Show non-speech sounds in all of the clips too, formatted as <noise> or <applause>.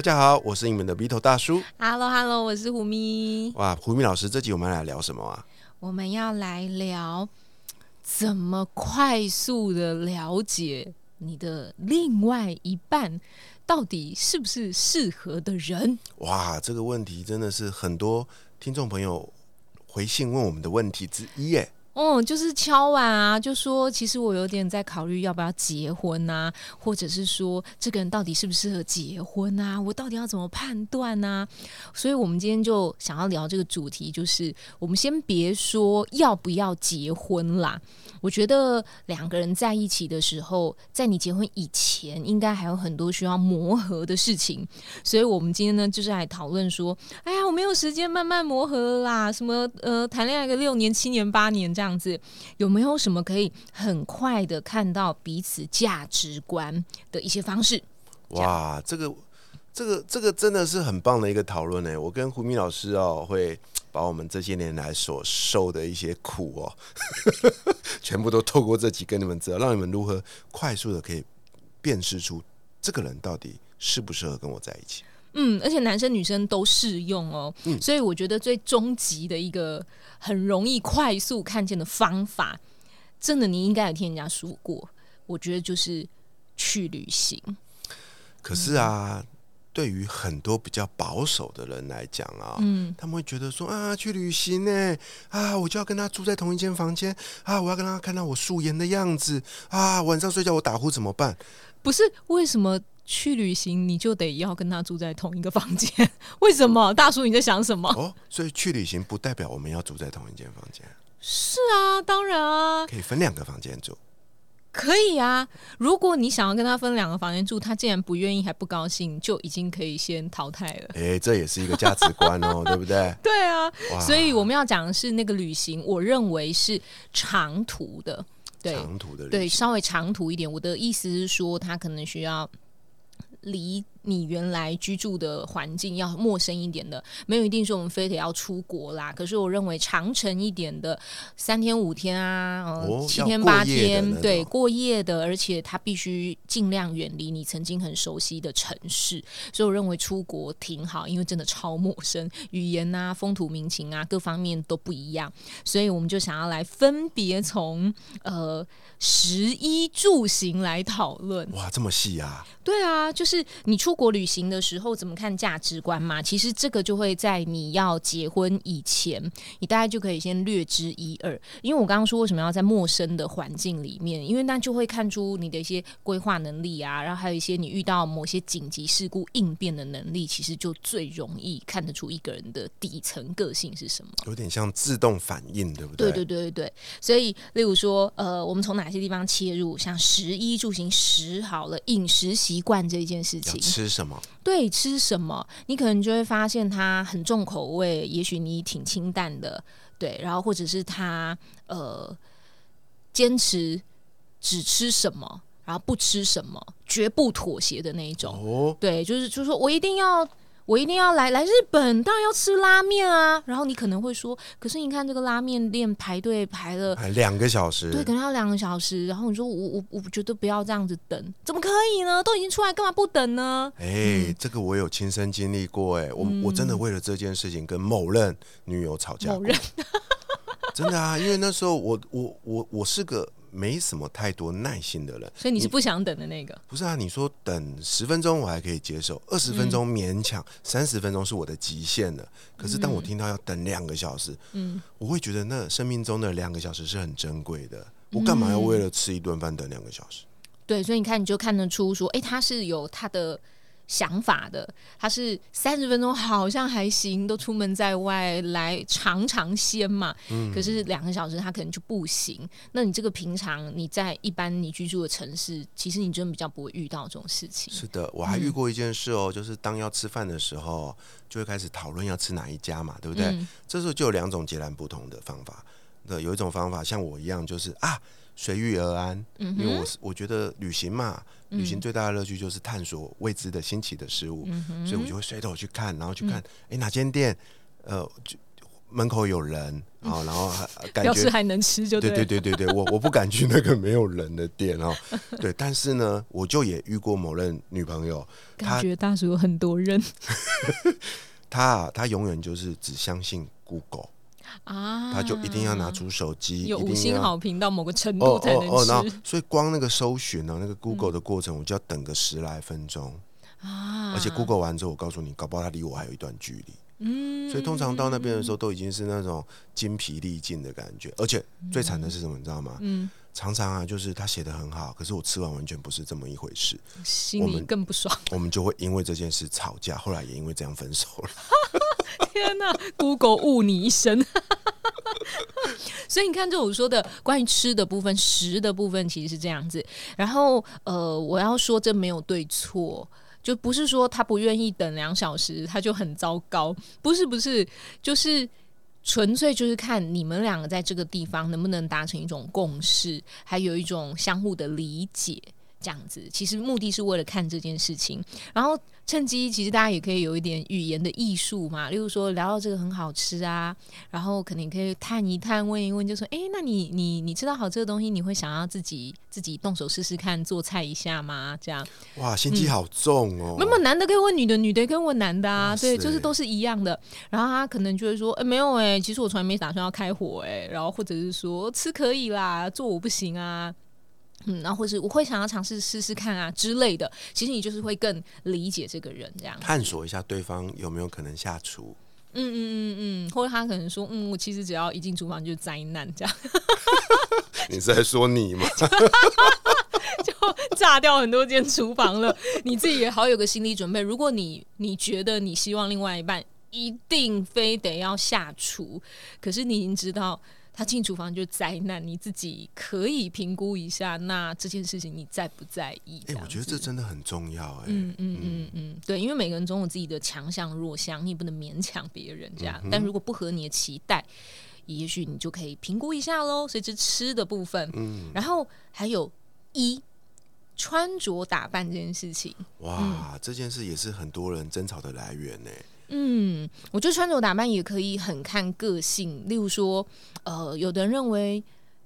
大家好，我是你们的鼻头大叔。Hello，Hello，我是胡咪。哇，胡咪老师，这集我们来聊什么啊？我们要来聊怎么快速的了解你的另外一半到底是不是适合的人。哇，这个问题真的是很多听众朋友回信问我们的问题之一耶。哦，就是敲碗啊，就说其实我有点在考虑要不要结婚啊，或者是说这个人到底适不适合结婚啊？我到底要怎么判断呢？所以我们今天就想要聊这个主题，就是我们先别说要不要结婚啦。我觉得两个人在一起的时候，在你结婚以前，应该还有很多需要磨合的事情。所以我们今天呢，就是来讨论说，哎呀，我没有时间慢慢磨合啦，什么呃，谈恋爱个六年、七年、八年这样子，有没有什么可以很快的看到彼此价值观的一些方式？哇，这个、这个、这个真的是很棒的一个讨论呢。我跟胡明老师哦会。把我们这些年来所受的一些苦哦，<laughs> 全部都透过这集跟你们知道，让你们如何快速的可以辨识出这个人到底适不适合跟我在一起。嗯，而且男生女生都适用哦。嗯，所以我觉得最终极的一个很容易快速看见的方法，真的你应该有听人家说过，我觉得就是去旅行。可是啊。对于很多比较保守的人来讲啊，嗯，他们会觉得说啊，去旅行呢，啊，我就要跟他住在同一间房间啊，我要跟他看到我素颜的样子啊，晚上睡觉我打呼怎么办？不是为什么去旅行你就得要跟他住在同一个房间？为什么？大叔你在想什么？哦，所以去旅行不代表我们要住在同一间房间。是啊，当然啊，可以分两个房间住。可以啊，如果你想要跟他分两个房间住，他既然不愿意还不高兴，就已经可以先淘汰了。哎，这也是一个价值观哦，<laughs> 对不对？对啊，所以我们要讲的是那个旅行，我认为是长途的，对，长途的，对，稍微长途一点。我的意思是说，他可能需要离。你原来居住的环境要陌生一点的，没有一定说我们非得要出国啦。可是我认为长程一点的，三天五天啊，哦七天八天，对，过夜的，而且他必须尽量远离你曾经很熟悉的城市。所以我认为出国挺好，因为真的超陌生，语言啊、风土民情啊，各方面都不一样。所以我们就想要来分别从呃食衣住行来讨论。哇，这么细啊！对啊，就是你出。出国旅行的时候怎么看价值观嘛？其实这个就会在你要结婚以前，你大概就可以先略知一二。因为我刚刚说为什么要在陌生的环境里面，因为那就会看出你的一些规划能力啊，然后还有一些你遇到某些紧急事故应变的能力，其实就最容易看得出一个人的底层个性是什么。有点像自动反应，对不对？对对对对对。所以，例如说，呃，我们从哪些地方切入？像食衣住行食好了，饮食习惯这件事情。吃什么？对，吃什么？你可能就会发现他很重口味，也许你挺清淡的，对。然后或者是他呃，坚持只吃什么，然后不吃什么，绝不妥协的那一种。哦，对，就是就是说我一定要。我一定要来来日本，当然要吃拉面啊。然后你可能会说，可是你看这个拉面店排队排了两个小时，对，可能要两个小时。然后你说我我我觉得不要这样子等，怎么可以呢？都已经出来，干嘛不等呢？哎，这个我有亲身经历过，哎，我我真的为了这件事情跟某任女友吵架，某任，<laughs> 真的啊，因为那时候我我我我是个。没什么太多耐心的人，所以你是不想等的那个？不是啊，你说等十分钟我还可以接受，二十分钟勉强，三十分钟是我的极限了。可是当我听到要等两个小时，嗯，我会觉得那生命中的两个小时是很珍贵的。我干嘛要为了吃一顿饭等两个小时？对，所以你看，你就看得出说，哎，他是有他的。想法的，他是三十分钟好像还行，都出门在外来尝尝鲜嘛。嗯。可是两个小时他可能就不行。那你这个平常你在一般你居住的城市，其实你真的比较不会遇到这种事情。是的，我还遇过一件事哦，就是当要吃饭的时候，就会开始讨论要吃哪一家嘛，对不对？这时候就有两种截然不同的方法。对，有一种方法像我一样，就是啊。随遇而安，因为我是我觉得旅行嘛，旅行最大的乐趣就是探索未知的新奇的事物，所以我就会随头去看，然后去看，哎，哪间店，呃，门口有人啊，然后 <laughs> 感觉还能吃，就对。对对对对，我我不敢去那个没有人的店哦，<laughs> 对，但是呢，我就也遇过某任女朋友，感觉大叔有很多人，<laughs> 他啊，他永远就是只相信 Google。啊，他就一定要拿出手机，有五星好评到某个程度才能吃。所以光那个搜寻呢，那个 Google 的过程，我就要等个十来分钟啊。而且 Google 完之后，我告诉你，搞不好他离我还有一段距离。嗯，所以通常到那边的时候，都已经是那种筋疲力尽的感觉。而且最惨的是什么，你知道吗？嗯，常常啊，就是他写的很好，可是我吃完完全不是这么一回事，心里更不爽。我们就会因为这件事吵架，后来也因为这样分手了。<laughs> 天哪，Google 误你一生。<laughs> 所以你看，这我说的关于吃的部分、食的部分，其实是这样子。然后，呃，我要说，这没有对错，就不是说他不愿意等两小时，他就很糟糕。不是，不是，就是纯粹就是看你们两个在这个地方能不能达成一种共识，还有一种相互的理解。这样子，其实目的是为了看这件事情，然后趁机，其实大家也可以有一点语言的艺术嘛。例如说，聊到这个很好吃啊，然后可能可以探一探、问一问，就说：“哎，那你你你吃到好吃的东西，你会想要自己自己动手试试看做菜一下吗？”这样，哇，心机好重哦。那么男的可以问女的，女的可以问男的啊，对，就是都是一样的。然后他可能就会说：“哎，没有哎，其实我从来没打算要开火哎。”然后或者是说：“吃可以啦，做我不行啊。”嗯，然后或是我会想要尝试试试看啊之类的，其实你就是会更理解这个人这样，探索一下对方有没有可能下厨。嗯嗯嗯嗯，或者他可能说，嗯，我其实只要一进厨房就是灾难这样。<laughs> 你是在说你吗？<laughs> 就炸掉很多间厨房了，你自己也好有个心理准备。如果你你觉得你希望另外一半一定非得要下厨，可是你已经知道。他进厨房就灾难，你自己可以评估一下，那这件事情你在不在意？哎，我觉得这真的很重要，哎，嗯嗯嗯嗯，对，因为每个人总有自己的强项弱项，你也不能勉强别人这样。但如果不合你的期待，也许你就可以评估一下喽。所以这吃的部分，嗯，然后还有一穿着打扮这件事情，哇，这件事也是很多人争吵的来源呢。嗯，我觉得穿着打扮也可以很看个性。例如说，呃，有的人认为。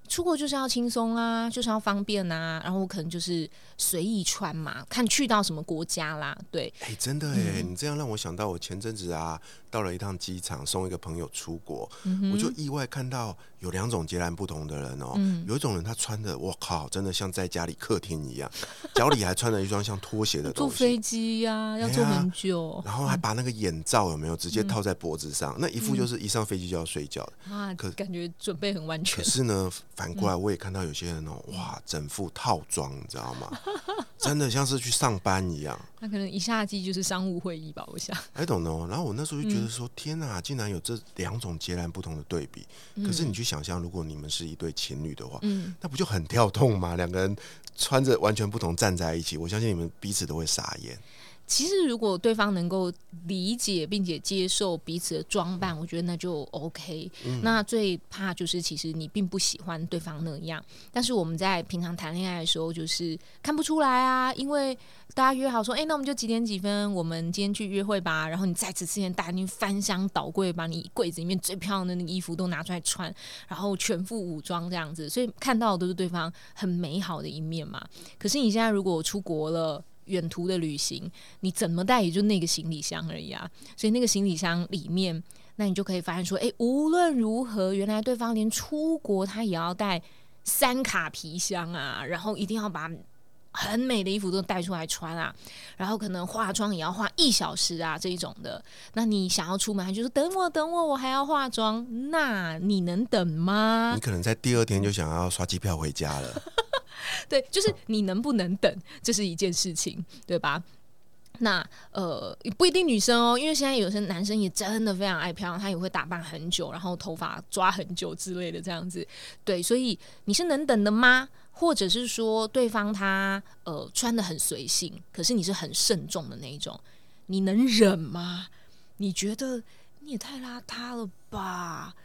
出国就是要轻松啊，就是要方便啊，然后我可能就是随意穿嘛，看去到什么国家啦，对。哎，真的哎，你这样让我想到我前阵子啊，到了一趟机场送一个朋友出国，我就意外看到有两种截然不同的人哦。有一种人他穿的，我靠，真的像在家里客厅一样，<laughs> 脚里还穿了一双像拖鞋的 <laughs> 东西。坐飞机呀，要坐很久，然后还把那个眼罩有没有直接套在脖子上，那一副就是一上飞机就要睡觉的啊，可感觉准备很完全。可是呢。反过来，我也看到有些人哦，哇，整副套装，你知道吗？<laughs> 真的像是去上班一样。那可能一下机就是商务会议吧，我想。I don't know。然后我那时候就觉得说，天哪，竟然有这两种截然不同的对比。可是你去想象，如果你们是一对情侣的话，嗯，那不就很跳动吗？两个人穿着完全不同站在一起，我相信你们彼此都会傻眼。其实，如果对方能够理解并且接受彼此的装扮，我觉得那就 OK。那最怕就是，其实你并不喜欢对方那样。但是我们在平常谈恋爱的时候，就是看不出来啊，因为大家约好说，哎，那我们就几点几分，我们今天去约会吧。然后你在此之前，大家翻箱倒柜，把你柜子里面最漂亮的那个衣服都拿出来穿，然后全副武装这样子，所以看到的都是对方很美好的一面嘛。可是你现在如果出国了，远途的旅行，你怎么带也就那个行李箱而已啊。所以那个行李箱里面，那你就可以发现说，哎，无论如何，原来对方连出国他也要带三卡皮箱啊，然后一定要把很美的衣服都带出来穿啊，然后可能化妆也要化一小时啊这一种的。那你想要出门，他就说等我等我，我还要化妆，那你能等吗？你可能在第二天就想要刷机票回家了。<laughs> 对，就是你能不能等，这是一件事情，对吧？那呃不一定女生哦，因为现在有些男生也真的非常爱漂亮，他也会打扮很久，然后头发抓很久之类的这样子。对，所以你是能等的吗？或者是说对方他呃穿的很随性，可是你是很慎重的那一种，你能忍吗？你觉得你也太邋遢了吧？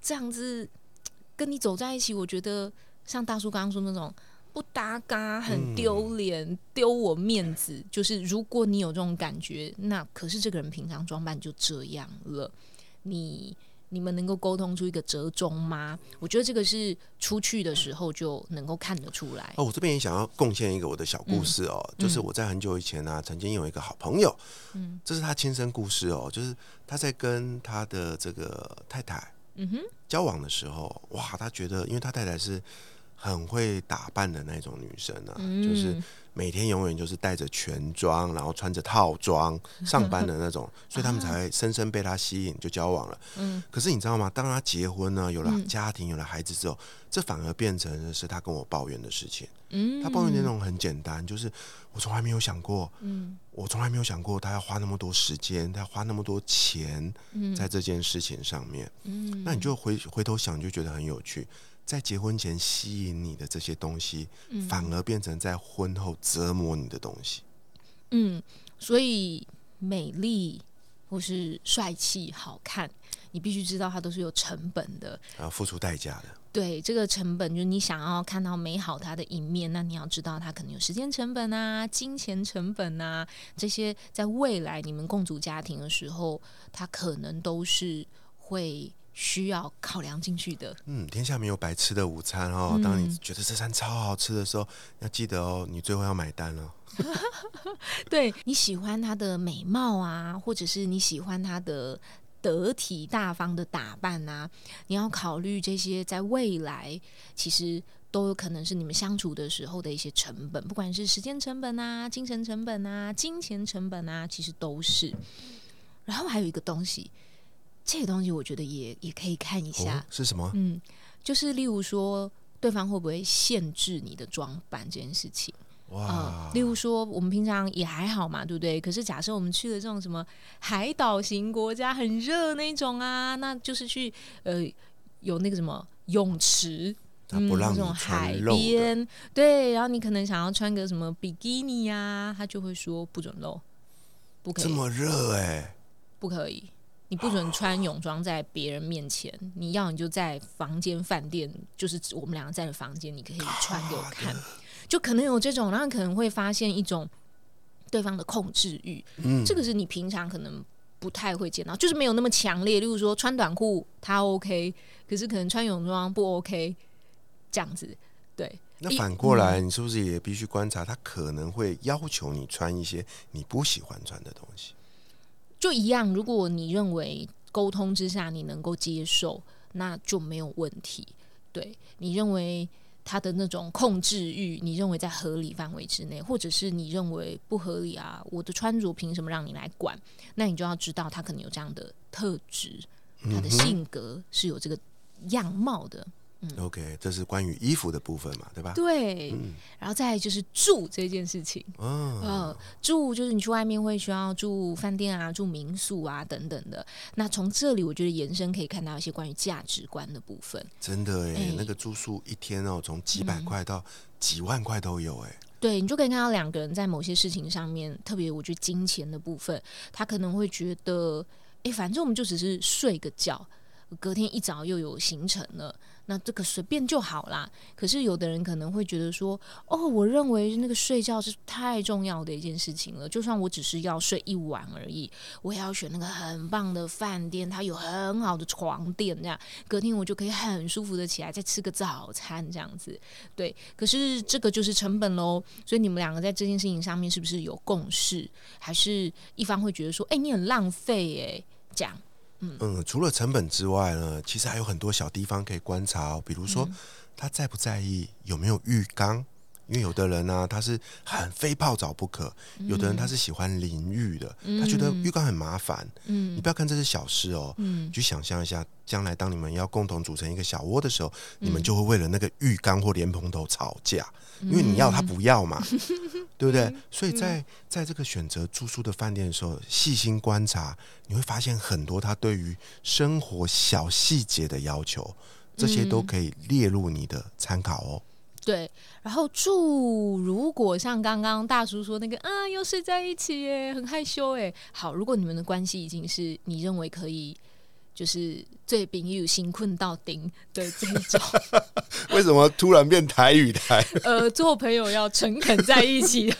这样子跟你走在一起，我觉得像大叔刚刚说那种。不搭嘎，很丢脸，丢我面子。就是如果你有这种感觉，那可是这个人平常装扮就这样了。你你们能够沟通出一个折中吗？我觉得这个是出去的时候就能够看得出来。哦，我这边也想要贡献一个我的小故事哦，就是我在很久以前呢，曾经有一个好朋友，嗯，这是他亲身故事哦，就是他在跟他的这个太太，嗯哼，交往的时候，哇，他觉得，因为他太太是。很会打扮的那种女生啊，就是每天永远就是带着全妆，然后穿着套装上班的那种，<laughs> 所以他们才深深被她吸引，就交往了。嗯，可是你知道吗？当她结婚呢，有了家庭，有了孩子之后，这反而变成是她跟我抱怨的事情。嗯，她抱怨那种很简单，就是我从来没有想过，嗯，我从来没有想过她要花那么多时间，她要花那么多钱在这件事情上面。嗯，那你就回回头想，就觉得很有趣。在结婚前吸引你的这些东西，反而变成在婚后折磨你的东西。嗯，所以美丽或是帅气、好看，你必须知道它都是有成本的，要付出代价的。对，这个成本就是你想要看到美好它的一面，那你要知道它可能有时间成本啊、金钱成本啊，这些在未来你们共组家庭的时候，它可能都是会。需要考量进去的。嗯，天下没有白吃的午餐哦。当你觉得这餐超好吃的时候，要记得哦，你最后要买单了。<laughs> 对你喜欢她的美貌啊，或者是你喜欢她的得体大方的打扮啊，你要考虑这些，在未来其实都有可能是你们相处的时候的一些成本，不管是时间成本啊、精神成本啊、金钱成本啊，其实都是。然后还有一个东西。这个东西我觉得也也可以看一下是什么？嗯，就是例如说，对方会不会限制你的装扮这件事情？哇，例如说，我们平常也还好嘛，对不对？可是假设我们去了这种什么海岛型国家，很热那种啊，那就是去呃有那个什么泳池，嗯，那种海边，对，然后你可能想要穿个什么比基尼呀，他就会说不准露，不可以这么热哎，不可以。你不准穿泳装在别人面前，你要你就在房间饭店，就是我们两个在的房间，你可以穿给我看。就可能有这种，然后可能会发现一种对方的控制欲，嗯，这个是你平常可能不太会见到，就是没有那么强烈。例如说穿短裤他 OK，可是可能穿泳装不 OK，这样子。对，那反过来，你是不是也必须观察他可能会要求你穿一些你不喜欢穿的东西？就一样，如果你认为沟通之下你能够接受，那就没有问题。对你认为他的那种控制欲，你认为在合理范围之内，或者是你认为不合理啊？我的穿着凭什么让你来管？那你就要知道他可能有这样的特质，他的性格是有这个样貌的。OK，这是关于衣服的部分嘛，对吧？对，然后再就是住这件事情。嗯，住就是你去外面会需要住饭店啊、住民宿啊等等的。那从这里，我觉得延伸可以看到一些关于价值观的部分。真的哎，那个住宿一天哦，从几百块到几万块都有哎。对你就可以看到两个人在某些事情上面，特别我觉得金钱的部分，他可能会觉得，哎，反正我们就只是睡个觉，隔天一早又有行程了。那这个随便就好啦。可是有的人可能会觉得说，哦，我认为那个睡觉是太重要的一件事情了。就算我只是要睡一晚而已，我也要选那个很棒的饭店，它有很好的床垫，这样隔天我就可以很舒服的起来，再吃个早餐这样子。对，可是这个就是成本喽。所以你们两个在这件事情上面是不是有共识？还是一方会觉得说，哎，你很浪费哎，这样。嗯，除了成本之外呢，其实还有很多小地方可以观察，比如说他在不在意有没有浴缸，因为有的人呢、他是很非泡澡不可；有的人他是喜欢淋浴的，他觉得浴缸很麻烦。嗯。你不要看这是小事哦，嗯。你去想象一下，将来当你们要共同组成一个小窝的时候，你嗯们就会为了那个浴缸或莲蓬头吵架，因为你要他不要嘛，<laughs> 对不对？所以在在这个选择住宿的饭店的时候，细心观察，你会发现很多他对于生活小细节的要求，这些都可以列入你的参考哦。对，然后住如果像刚刚大叔说那个啊，又睡在一起耶，很害羞哎。好，如果你们的关系已经是你认为可以，就是最朋友心困到顶的这一种，<laughs> 为什么突然变台语台？<laughs> 呃，做朋友要诚恳在一起，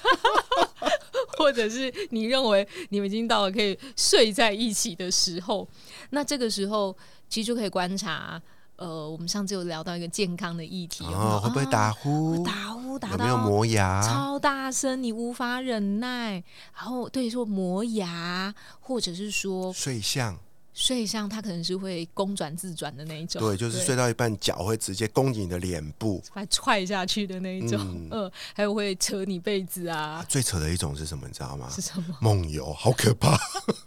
<laughs> 或者是你认为你们已经到了可以睡在一起的时候，那这个时候其实就可以观察。呃，我们上次有聊到一个健康的议题，哦，会不会打啊呼？打呼打到有没有磨牙？超大声，你无法忍耐。然后对说磨牙，或者是说睡相？睡相，他可能是会公转自转的那一种，对，就是睡到一半，脚会直接攻击你的脸部。把踹下去的那一种。嗯嗯、还有会扯你被子啊，最扯的一种是什么？你知道吗是？什么？梦游，好可怕！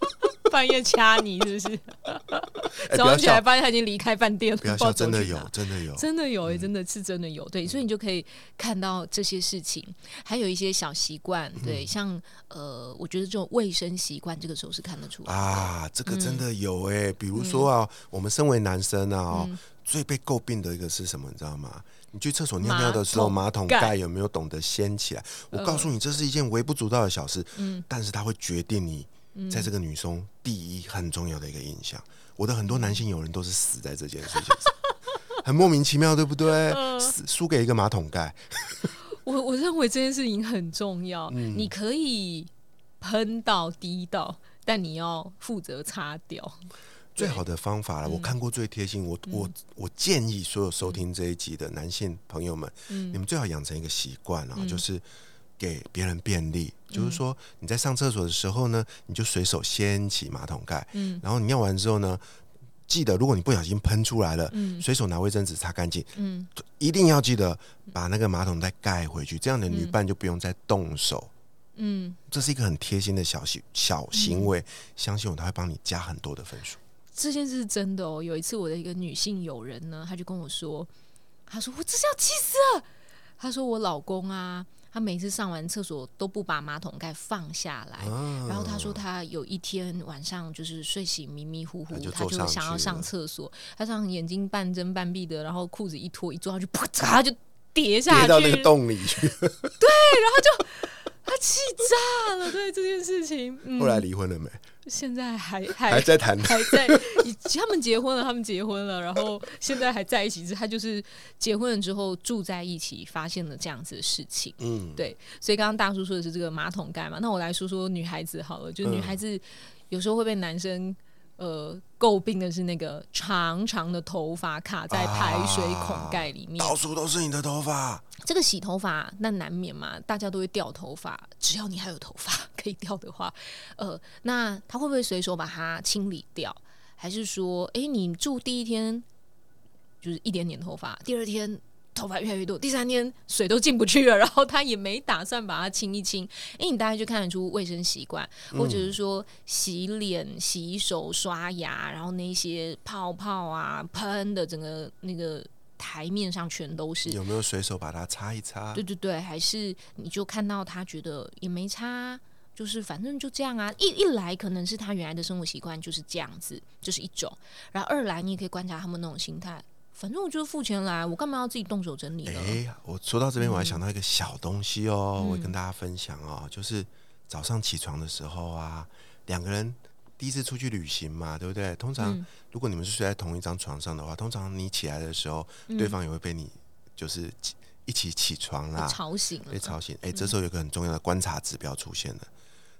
<laughs> 半夜掐你是不是？早上起来，发现他已经离开饭店了，不要笑，真的有真的有。真的有诶、真的是真的有，对，所以你就可以看到这些事情，还有一些小习惯，嗯对，像呃，我觉得这种卫生习惯，这个时候是看得出来。啊，这个真的有哎、比如嗯说啊，我们身为男生啊、哦最被诟病的一个是什么？你知道吗？你去厕所尿尿的时候，马桶盖有没有懂得掀起来？我告诉你，这是一件微不足道的小事，嗯但是它会决定你在这个女生第一很重要的一个印象。我的很多男性友人都是死在这件事情上，<laughs> 很莫名其妙，对不对？输给一个马桶盖，<laughs> 我我认为这件事情很重要，嗯。你可以喷到滴到，但你要负责擦掉。最好的方法了，嗯我看过最贴心。我我我建议所有收听这一集的男性朋友们，嗯。你们最好养成一个习惯啊，就是给别人便利。嗯就是说你在上厕所的时候呢，你就随手掀起马桶盖，嗯然后你尿完之后呢，记得如果你不小心喷出来了，嗯随手拿卫生纸擦干净，嗯一定要记得把那个马桶再盖回去，这样的女嗯伴就不用再动手。嗯，这是一个很贴心的小行小行为，相信我，他会帮你加很多的分数。这件事是真的哦。有一次我的一个女性友人呢，她就跟我说，她说我真是要气死了。她说我老公啊，他每次上完厕所都不把马桶盖放下来。啊。然后他说，他有一天晚上就是睡醒迷迷糊糊，他就他就想要上厕所，他这样眼睛半睁半闭的，然后裤子一脱一坐下去，啪嚓 <laughs> 就跌下去，跌到那个洞里去，他气炸了。对这件事情，嗯后来离婚了没？现在还还还在谈。还在，他们结婚了，他们结婚了，然后现在还在一起。只是他就是结婚了之后住在一起，发现了这样子的事情。嗯，对，所以刚刚大叔说的是这个马桶盖嘛，那我来说说女孩子好了，就是女孩子有时候会被男生呃诟病的是那个长长的头发卡在排水孔盖里面，到处都是你的头发。这个洗头发那难免嘛，大家都会掉头发，只要你还有头发可以掉的话，呃，那他会不会随手把它清理掉？还是说，诶，你住第一天就是一点点头发，第二天头发越来越多，第三天水都进不去了，<laughs> 然后他也没打算把它清一清，诶，你大概就看得出卫生习惯，或者是说洗脸、洗手、刷牙，然后那些泡泡啊喷的整个那个台面上全都是，有没有随手把它擦一擦？对对对，还是你就看到他觉得也没擦，就是反正就这样啊。一一来可能是他原来的生活习惯就是这样子，就、是一种；然后二来你也可以观察他们那种心态，反正我就是付钱来，我干嘛要自己动手整理呢？哎、我说到这边，我还想到一个小东西哦，嗯我会跟大家分享哦，就是早上起床的时候啊，两个人第一次出去旅行嘛，对不对？通常、嗯如果你们是睡在同一张床上的话，通常你起来的时候，嗯对方也会被你就是一起起床啦，吵醒了被，吵醒。哎、这时候有个很重要的观察指标出现了，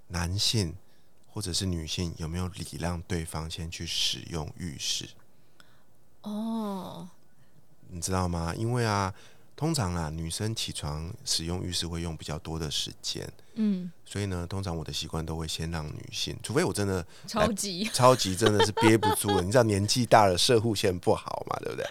男性或者是女性有没有礼让对方先去使用浴室？哦，你知道吗？因为啊，通常啊，女生起床使用浴室会用比较多的时间，嗯，所以呢，通常我的习惯都会先让女性，除非我真的超级，<laughs> 超级真的是憋不住了，你知道年纪大了，射护线不好嘛，对不对？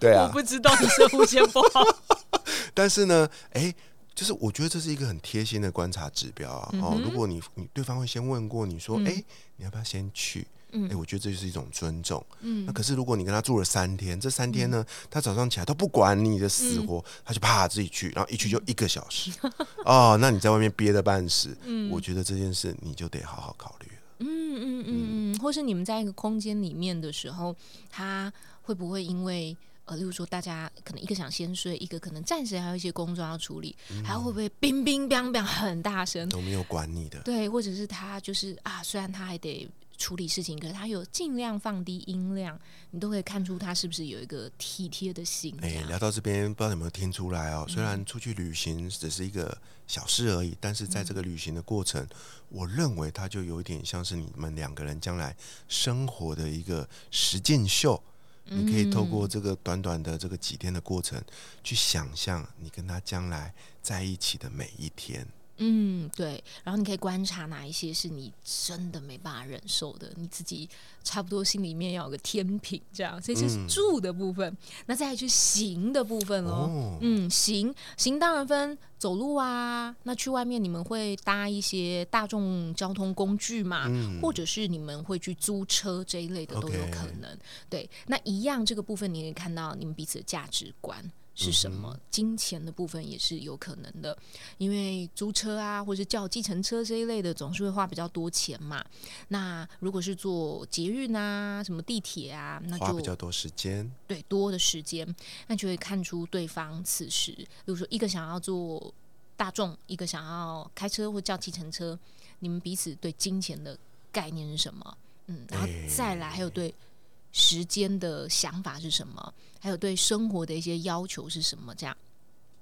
对啊，我不知道你射护线不好，<laughs> 但是呢，哎、就是我觉得这是一个很贴心的观察指标啊。哦，如果你你对方会先问过你说，嗯哎、你要不要先去？嗯哎、我觉得这就是一种尊重。嗯那可是如果你跟他住了三天，这三天呢，他早上起来都不管你的死活，他就啪自己去，然后一去就一个小时。<laughs> 哦，那你在外面憋得半死，嗯我觉得这件事你就得好好考虑了。嗯嗯嗯嗯，或是你们在一个空间里面的时候，他会不会因为呃，例如说大家可能一个想先睡，一个可能暂时还有一些工作要处理，还会不会冰冰冰冰很大声？都没有管你的，对，或者是他就是啊，虽然他还得处理事情，可是他有尽量放低音量，你都可以看出他是不是有一个体贴的心。哎、这样聊到这边，不知道有没有听出来嗯哦？虽然出去旅行只是一个小事而已，但是在这个旅行的过程，我认为它就有一点像是你们两个人将来生活的一个实践秀。你可以透过这个短短的这个几天的过程，去想象你跟他将来在一起的每一天。嗯，对，然后你可以观察哪一些是你真的没办法忍受的，你自己差不多心里面要有个天平，这样，所以这就是嗯住的部分。那再来去行的部分喽。哦，嗯，行行当然分走路啊，那去外面你们会搭一些大众交通工具嘛，嗯或者是你们会去租车这一类的都有可能。对，那一样这个部分你可以看到你们彼此的价值观。是什么？嗯金钱的部分也是有可能的，因为租车啊，或者叫计程车这一类的，总是会花比较多钱嘛。那如果是坐捷运啊，什么地铁啊，那就花比较多时间。对多的时间，那就会看出对方此时，比如说一个想要坐大众，一个想要开车或叫计程车，你们彼此对金钱的概念是什么？嗯，然后再来还有对时间的想法是什么，还有对生活的一些要求是什么？这样。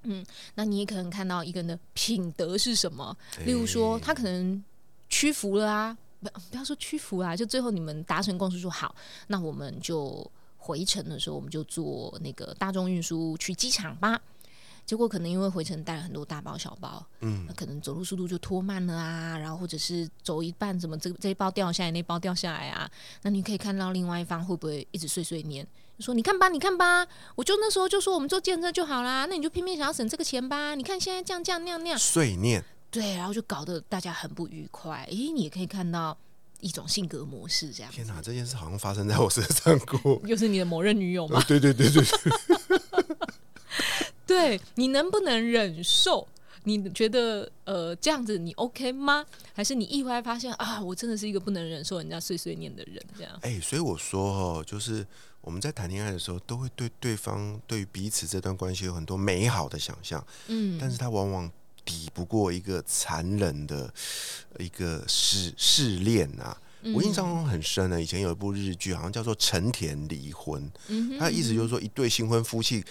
嗯，那你也可能看到一个人的品德是什么，例如说哎他可能屈服了啊，不不要说屈服啊，就最后你们达成共识说好，那我们就回程的时候我们就坐那个大众运输去机场吧。结果可能因为回程带了很多大包小包，嗯那可能走路速度就拖慢了啊，然后或者是走一半，怎么这这一包掉下来，那包掉下来啊？那你可以看到另外一方会不会一直碎碎念，说你看吧，你看吧，我就那时候就说我们做健车就好啦，那你就偏偏想要省这个钱吧？你看现在这样这样那样那样，碎念，对，然后就搞得大家很不愉快。诶，你也可以看到一种性格模式，这样。天哪，这件事好像发生在我身上过。又是你的某任女友吗？对对对对对，对你能不能忍受？你觉得呃这样子你 OK 吗？还是你意外发现啊，我真的是一个不能忍受人家碎碎念的人？这样，哎、所以我说哦，就是我们在谈恋爱的时候，都会对对方对于彼此这段关系有很多美好的想象，嗯，但是他往往抵不过一个残忍的一个试试炼啊。我印象中很深的，以前有一部日剧，好像叫做《成田离婚》，嗯它的意思就是说，一对新婚夫妻，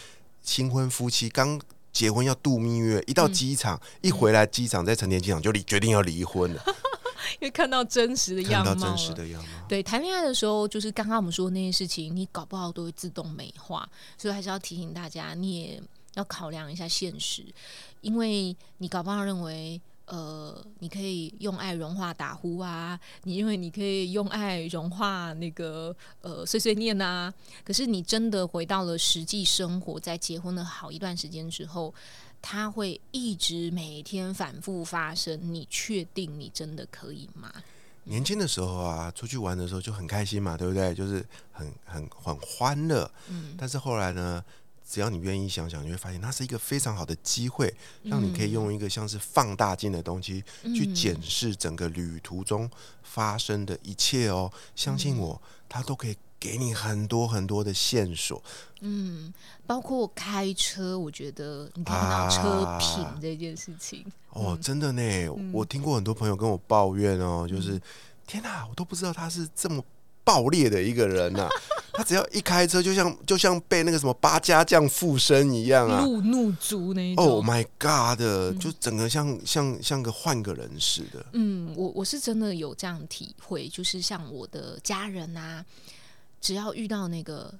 新婚夫妻刚结婚要度蜜月，一到机场，一回来机场在成田机场就离决定要离婚了，<laughs> 因为看到真实的样貌了，看到真实的样貌。对，谈恋爱的时候，就是刚刚我们说的那些事情，你搞不好都会自动美化，所以还是要提醒大家，你也要考量一下现实，因为你搞不好认为。呃，你可以用爱融化打呼啊，你因为你可以用爱融化那个呃碎碎念啊，可是你真的回到了实际生活，在结婚了好一段时间之后，它会一直每天反复发生。你确定你真的可以吗？年轻的时候啊，出去玩的时候就很开心嘛，对不对？就是很很很欢乐。嗯但是后来呢，只要你愿意想想，你会发现它是一个非常好的机会，让你可以用一个像是放大镜的东西去嗯检视整个旅途中发生的一切哦。相信我，它都可以给你很多很多的线索。嗯，包括开车，我觉得你可以看到车啊品这件事情。哦，真的呢，嗯我听过很多朋友跟我抱怨哦，就是天哪，我都不知道他是这么暴烈的一个人呐、<laughs> 他只要一开车，就像就像被那个什么八家将附身一样啊。怒怒族那一种。Oh my god！的，就整个像像像个换个人似的。嗯，我我是真的有这样体会，就是像我的家人啊，只要遇到那个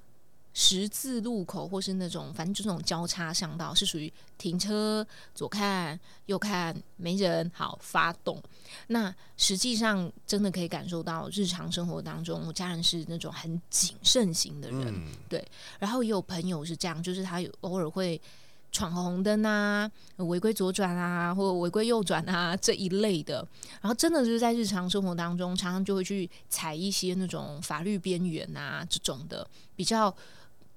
十字路口，或是那种反正就那种交叉巷道，是属于停车左看右看没人，好发动。那实际上真的可以感受到日常生活当中，我家人是那种很谨慎型的人，嗯，然后也有朋友是这样，就是他有偶尔会闯红灯啊、违规左转啊，或违规右转啊这一类的。然后真的就是在日常生活当中，常常就会去踩一些那种法律边缘啊这种的，比较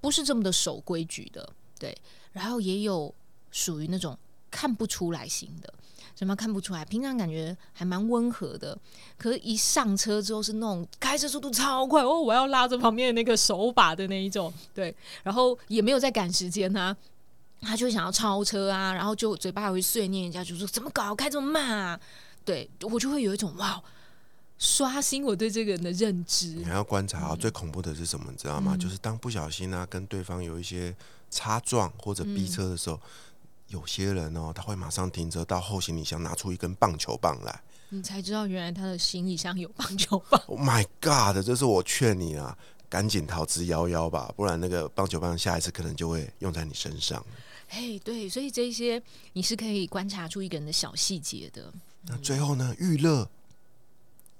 不是这么的守规矩的。对，然后也有属于那种看不出来型的。什么看不出来？平常感觉还蛮温和的，可是一上车之后是那种开车速度超快哦，我要拉着旁边的那个手把的那一种，对，然后也没有在赶时间啊，他就想要超车啊，然后就嘴巴还会碎念一下，就说怎么搞，开这么慢啊？对我就会有一种哇，刷新我对这个人的认知。你还要观察啊，最恐怖的是什么？你知道吗？就是当不小心啊，跟对方有一些擦撞或者逼车的时候。有些人哦，他会马上停车到后行李箱拿出一根棒球棒来，你才知道原来他的行李箱有棒球棒。Oh my god！这是我劝你啊，赶紧逃之夭夭吧，不然那个棒球棒下一次可能就会用在你身上。嘿，对，所以这些你是可以观察出一个人的小细节的。那最后呢，娱乐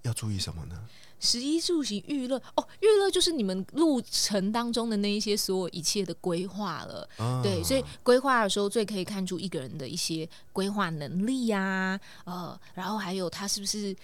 要注意什么呢？十一住行娱乐哦，娱乐就是你们路程当中的那一些所有一切的规划了，对，所以规划的时候最可以看出一个人的一些规划能力呀，呃，然后还有他是不是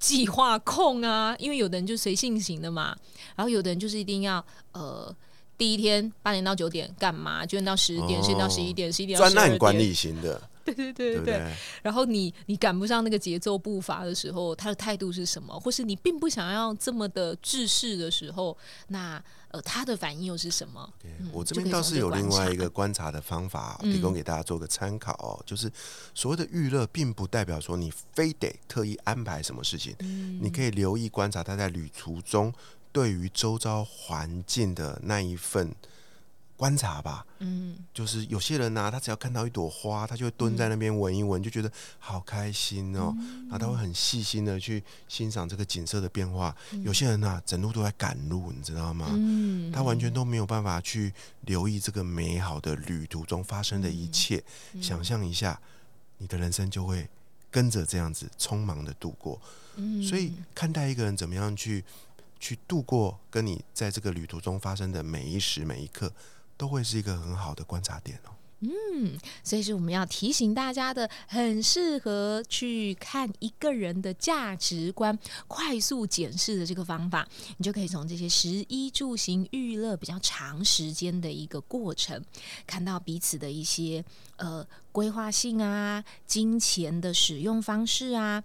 计划控啊？因为有的人就随性型的嘛，然后有的人就是一定要呃，第一天八点到九点干嘛，九点到十点，十点到十一点，十一点专案管理型的。对 <laughs> 对对对对，然后你你赶不上那个节奏步伐的时候，他的态度是什么？或是你并不想要这么的制式的时候，那呃他的反应又是什么？我这边倒是有另外一个观察的方法，提供给大家做个参考哦。就是所谓的预热，并不代表说你非得特意安排什么事情，你可以留意观察他在旅途中对于周遭环境的那一份。观察吧，嗯，就是有些人呢，他只要看到一朵花，他就会蹲在那边闻一闻，就觉得好开心哦。然后他会很细心的去欣赏这个景色的变化。有些人呢，整路都在赶路，你知道吗？嗯，他完全都没有办法去留意这个美好的旅途中发生的一切。想象一下，你的人生就会跟着这样子匆忙的度过。嗯，所以看待一个人怎么样去去度过跟你在这个旅途中发生的每一时每一刻。都会是一个很好的观察点哦。嗯，所以是我们要提醒大家的，很适合去看一个人的价值观，快速检视的这个方法，你就可以从这些食衣住行娱乐比较长时间的一个过程，看到彼此的一些呃规划性啊、金钱的使用方式啊，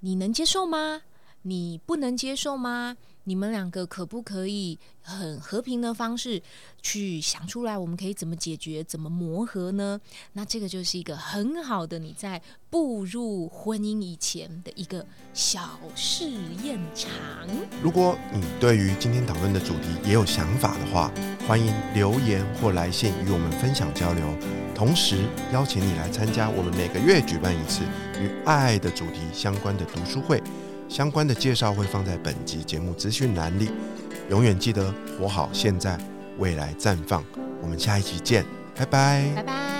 你能接受吗？你不能接受吗？你们两个可不可以很和平的方式去想出来？我们可以怎么解决、怎么磨合呢？那这个就是一个很好的你在步入婚姻以前的一个小试验场。如果你对于今天讨论的主题也有想法的话，欢迎留言或来信与我们分享交流。同时邀请你来参加我们每个月举办一次与爱的主题相关的读书会。相关的介绍会放在本集节目资讯栏里。永远记得活好现在，未来绽放。我们下一集见，拜拜，拜拜。